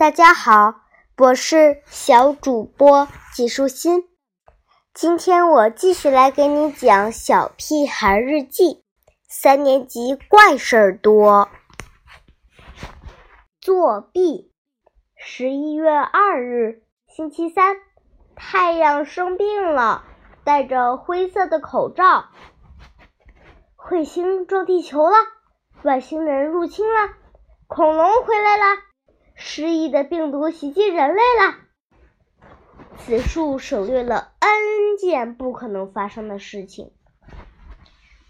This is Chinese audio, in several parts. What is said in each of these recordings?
大家好，我是小主播纪舒心。今天我继续来给你讲《小屁孩日记》。三年级怪事儿多，作弊。十一月二日，星期三，太阳生病了，戴着灰色的口罩。彗星撞地球了，外星人入侵了，恐龙回来了。失忆的病毒袭击人类了，此处省略了 n 件不可能发生的事情，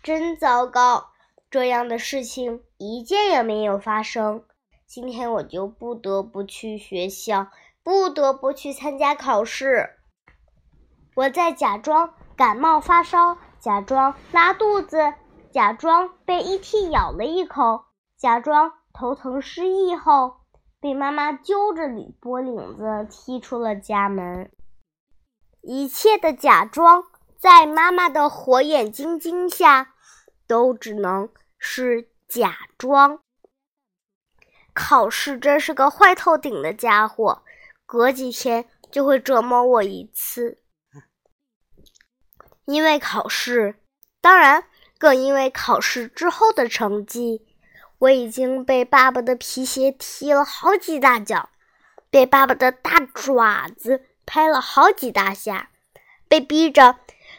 真糟糕！这样的事情一件也没有发生。今天我就不得不去学校，不得不去参加考试。我在假装感冒发烧，假装拉肚子，假装被 ET 咬了一口，假装头疼失忆后。被妈妈揪着领脖领子踢出了家门，一切的假装在妈妈的火眼金睛下都只能是假装。考试真是个坏透顶的家伙，隔几天就会折磨我一次。因为考试，当然更因为考试之后的成绩。我已经被爸爸的皮鞋踢了好几大脚，被爸爸的大爪子拍了好几大下，被逼着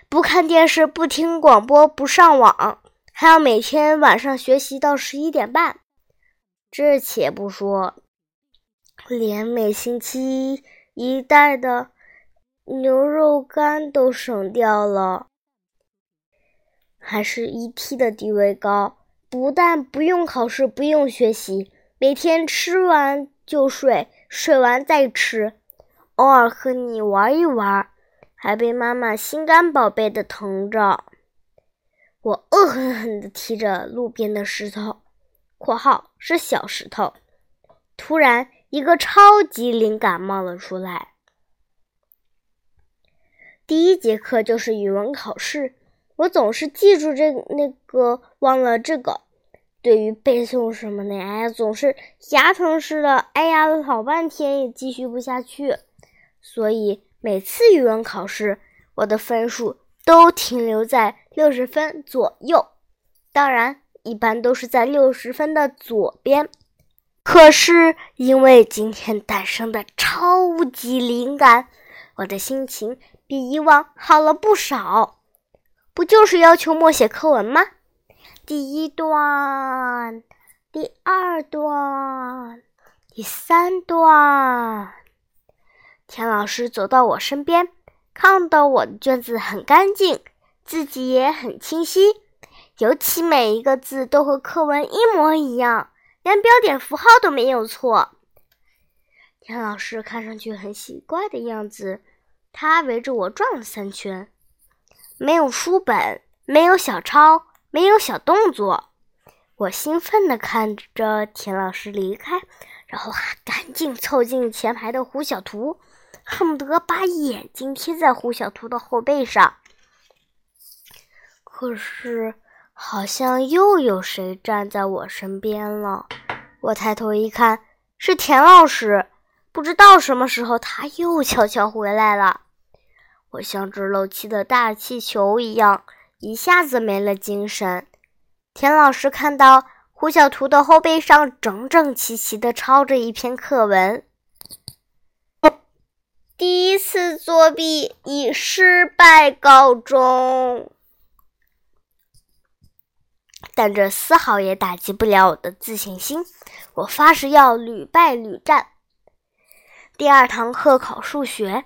不看电视、不听广播、不上网，还要每天晚上学习到十一点半。这且不说，连每星期一袋的牛肉干都省掉了，还是一 T 的地位高。不但不用考试，不用学习，每天吃完就睡，睡完再吃，偶尔和你玩一玩，还被妈妈心肝宝贝的疼着。我恶狠狠地踢着路边的石头（括号是小石头），突然一个超级灵感冒了出来。第一节课就是语文考试。我总是记住这那个，忘了这个。对于背诵什么的，哎呀，总是牙疼似的。哎呀，老半天也继续不下去。所以每次语文考试，我的分数都停留在六十分左右。当然，一般都是在六十分的左边。可是因为今天诞生的超级灵感，我的心情比以往好了不少。不就是要求默写课文吗？第一段，第二段，第三段。田老师走到我身边，看到我的卷子很干净，字迹也很清晰，尤其每一个字都和课文一模一样，连标点符号都没有错。田老师看上去很奇怪的样子，他围着我转了三圈。没有书本，没有小抄，没有小动作。我兴奋地看着田老师离开，然后赶紧凑近前排的胡小图，恨不得把眼睛贴在胡小图的后背上。可是，好像又有谁站在我身边了。我抬头一看，是田老师。不知道什么时候，他又悄悄回来了。我像只漏气的大气球一样，一下子没了精神。田老师看到胡小图的后背上整整齐齐地抄着一篇课文，第一次作弊以失败告终。但这丝毫也打击不了我的自信心。我发誓要屡败屡战。第二堂课考数学。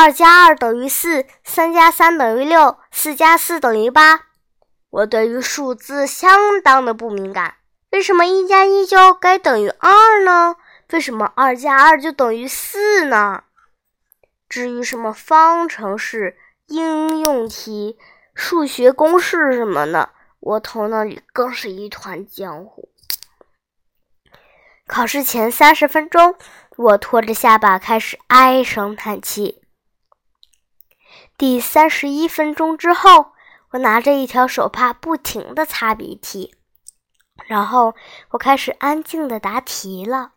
二加二等于四，三加三等于六，四加四等于八。我对于数字相当的不敏感。为什么一加一就该等于二呢？为什么二加二就等于四呢？至于什么方程式、应用题、数学公式什么的，我头脑里更是一团浆糊。考试前三十分钟，我拖着下巴开始唉声叹气。第三十一分钟之后，我拿着一条手帕不停地擦鼻涕，然后我开始安静地答题了。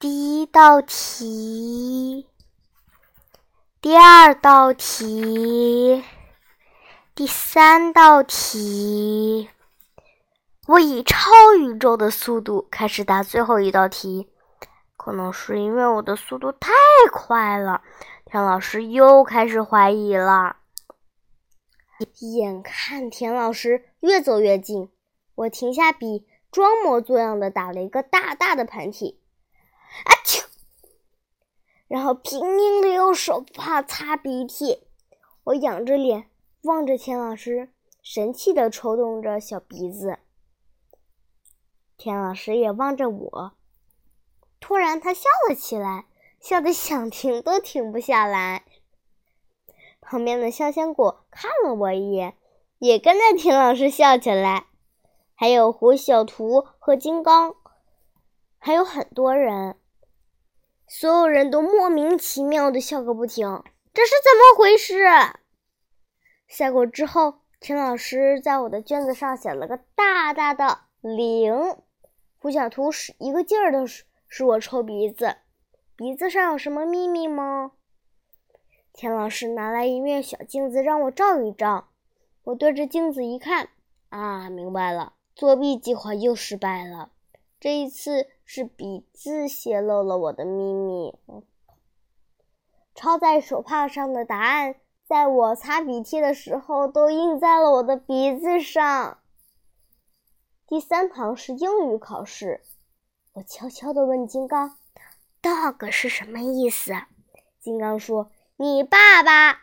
第一道题，第二道题，第三道题。我以超宇宙的速度开始答最后一道题，可能是因为我的速度太快了，田老师又开始怀疑了。眼看田老师越走越近，我停下笔，装模作样的打了一个大大的喷嚏，啊啾！然后拼命的用手帕擦鼻涕。我仰着脸望着田老师，神气的抽动着小鼻子。田老师也望着我，突然他笑了起来，笑得想停都停不下来。旁边的香香果看了我一眼，也跟着田老师笑起来。还有胡小图和金刚，还有很多人，所有人都莫名其妙的笑个不停。这是怎么回事？下过之后，田老师在我的卷子上写了个大大的零。胡小图是一个劲儿的使我抽鼻子，鼻子上有什么秘密吗？田老师拿来一面小镜子让我照一照，我对着镜子一看，啊，明白了，作弊计划又失败了。这一次是鼻子泄露了我的秘密。抄在手帕上的答案，在我擦鼻涕的时候都印在了我的鼻子上。第三堂是英语考试，我悄悄地问金刚：“dog 是什么意思？”金刚说：“你爸爸。”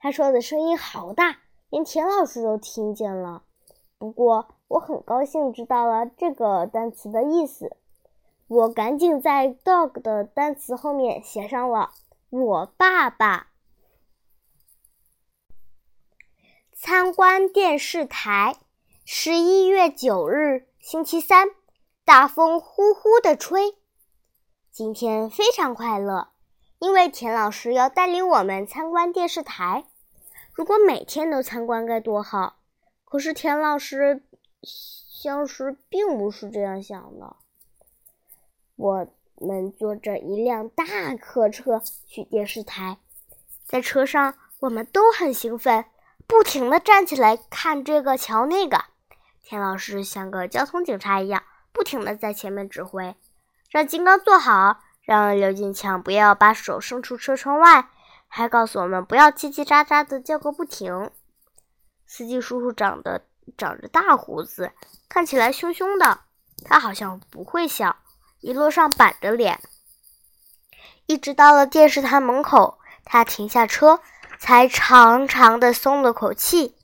他说的声音好大，连田老师都听见了。不过我很高兴知道了这个单词的意思，我赶紧在 dog 的单词后面写上了“我爸爸”。参观电视台。十一月九日，星期三，大风呼呼的吹。今天非常快乐，因为田老师要带领我们参观电视台。如果每天都参观该多好！可是田老师像是并不是这样想的。我们坐着一辆大客车去电视台，在车上我们都很兴奋，不停地站起来看这个瞧那个。田老师像个交通警察一样，不停地在前面指挥，让金刚坐好，让刘金强不要把手伸出车窗外，还告诉我们不要叽叽喳喳的叫个不停。司机叔叔长得长着大胡子，看起来凶凶的，他好像不会笑，一路上板着脸。一直到了电视台门口，他停下车，才长长的松了口气。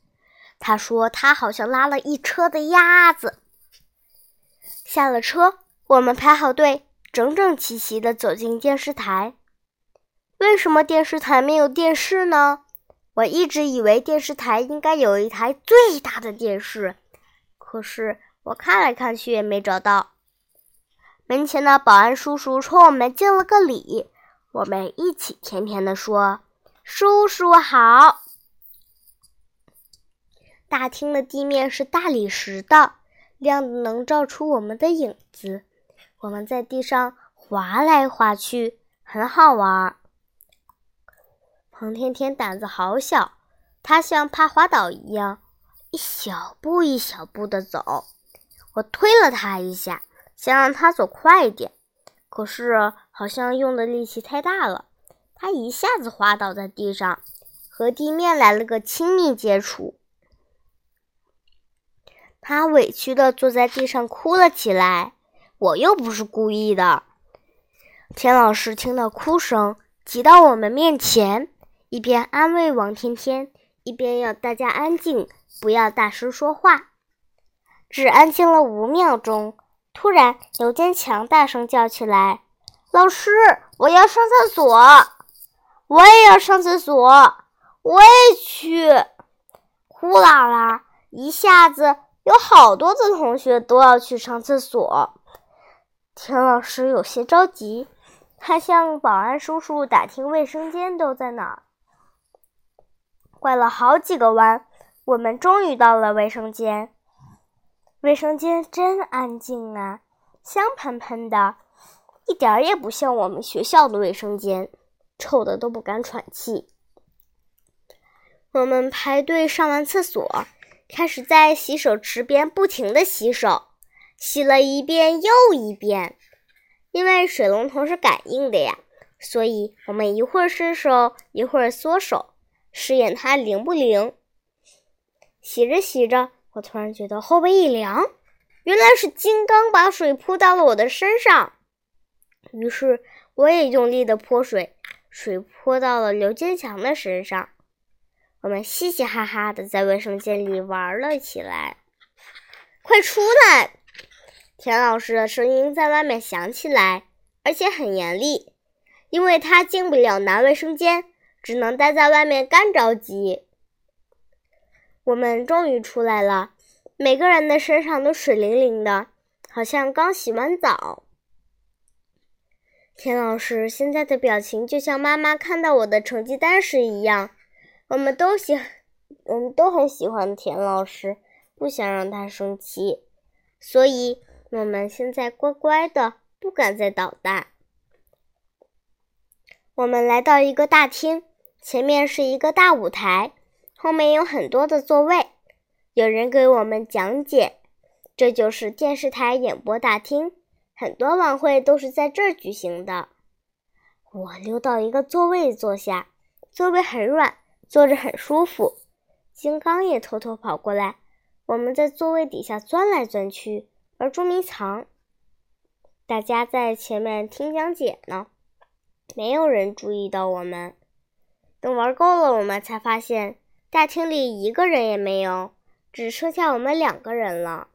他说：“他好像拉了一车的鸭子。”下了车，我们排好队，整整齐齐地走进电视台。为什么电视台没有电视呢？我一直以为电视台应该有一台最大的电视，可是我看来看去也没找到。门前的保安叔叔冲我们敬了个礼，我们一起甜甜地说：“叔叔好。”大厅的地面是大理石的，亮的能照出我们的影子。我们在地上滑来滑去，很好玩。彭天天胆子好小，他像怕滑倒一样，一小步一小步的走。我推了他一下，想让他走快一点，可是好像用的力气太大了，他一下子滑倒在地上，和地面来了个亲密接触。他委屈的坐在地上哭了起来。我又不是故意的。田老师听到哭声，挤到我们面前，一边安慰王天天，一边要大家安静，不要大声说话。只安静了五秒钟，突然刘坚强大声叫起来：“老师，我要上厕所！我也要上厕所！我也去！”呼啦啦，一下子。有好多的同学都要去上厕所，田老师有些着急，他向保安叔叔打听卫生间都在哪儿。拐了好几个弯，我们终于到了卫生间。卫生间真安静啊，香喷喷的。一点儿也不像我们学校的卫生间，臭的都不敢喘气。我们排队上完厕所，开始在洗手池边不停的洗手，洗了一遍又一遍。因为水龙头是感应的呀，所以我们一会儿伸手，一会儿缩手，试验它灵不灵。洗着洗着，我突然觉得后背一凉，原来是金刚把水泼到了我的身上。于是我也用力的泼水，水泼到了刘坚强的身上。我们嘻嘻哈哈的在卫生间里玩了起来。快出来！田老师的声音在外面响起来，而且很严厉，因为他进不了男卫生间，只能待在外面干着急。我们终于出来了，每个人的身上都水灵灵的，好像刚洗完澡。田老师现在的表情就像妈妈看到我的成绩单时一样。我们都喜，我们都很喜欢田老师，不想让他生气，所以。我们现在乖乖的，不敢再捣蛋。我们来到一个大厅，前面是一个大舞台，后面有很多的座位，有人给我们讲解。这就是电视台演播大厅，很多晚会都是在这儿举行的。我溜到一个座位坐下，座位很软，坐着很舒服。金刚也偷偷跑过来，我们在座位底下钻来钻去。玩捉迷藏，大家在前面听讲解呢，没有人注意到我们。等玩够了，我们才发现大厅里一个人也没有，只剩下我们两个人了。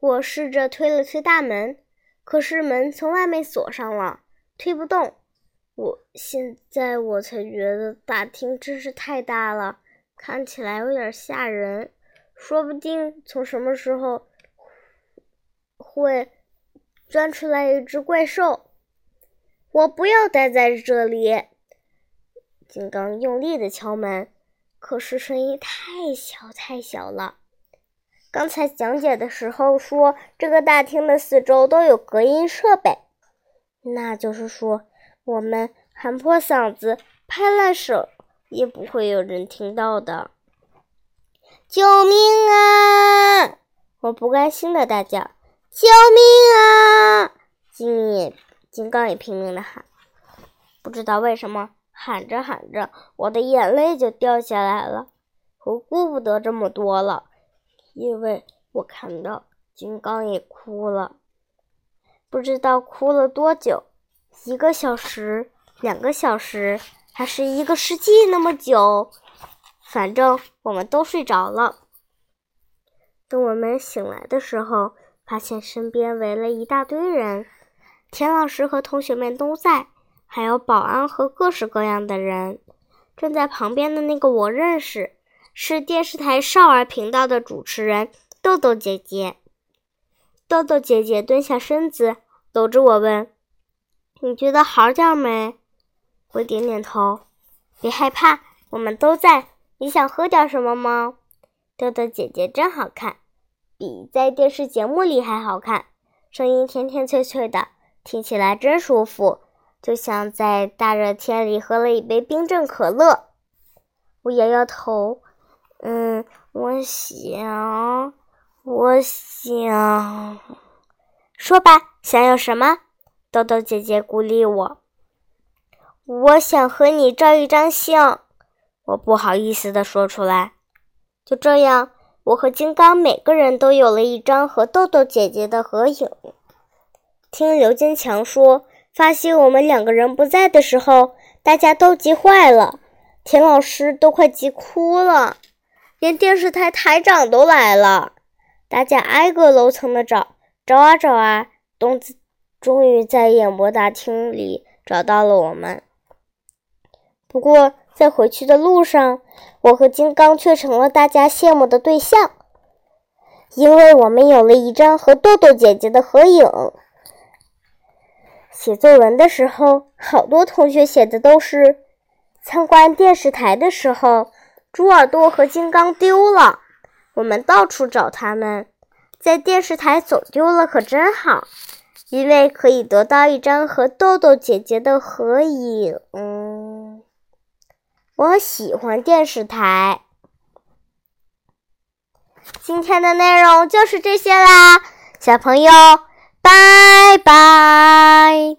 我试着推了推大门，可是门从外面锁上了，推不动。我现在我才觉得大厅真是太大了，看起来有点吓人，说不定从什么时候。会钻出来一只怪兽，我不要待在这里。金刚用力的敲门，可是声音太小太小了。刚才讲解的时候说，这个大厅的四周都有隔音设备，那就是说，我们喊破嗓子、拍烂手，也不会有人听到的。救命啊！我不甘心的大叫。救命啊！金也、金刚也拼命的喊，不知道为什么喊着喊着，我的眼泪就掉下来了。我顾不得这么多了，因为我看到金刚也哭了，不知道哭了多久，一个小时、两个小时，还是一个世纪那么久，反正我们都睡着了。等我们醒来的时候。发现身边围了一大堆人，田老师和同学们都在，还有保安和各式各样的人。站在旁边的那个我认识，是电视台少儿频道的主持人豆豆姐姐。豆豆姐姐蹲下身子，搂着我问：“你觉得好点没？”我点点头。别害怕，我们都在。你想喝点什么吗？豆豆姐姐真好看。比在电视节目里还好看，声音甜甜脆脆的，听起来真舒服，就像在大热天里喝了一杯冰镇可乐。我摇摇头，嗯，我想，我想，说吧，想要什么？豆豆姐姐鼓励我。我想和你照一张相，我不好意思的说出来。就这样。我和金刚每个人都有了一张和豆豆姐姐的合影。听刘坚强说，发现我们两个人不在的时候，大家都急坏了，田老师都快急哭了，连电视台台长都来了。大家挨个楼层的找，找啊找啊，东子终于在演播大厅里找到了我们。不过。在回去的路上，我和金刚却成了大家羡慕的对象，因为我们有了一张和豆豆姐姐的合影。写作文的时候，好多同学写的都是参观电视台的时候，猪耳朵和金刚丢了，我们到处找他们，在电视台走丢了，可真好。因为可以得到一张和豆豆姐姐的合影。我喜欢电视台。今天的内容就是这些啦，小朋友，拜拜。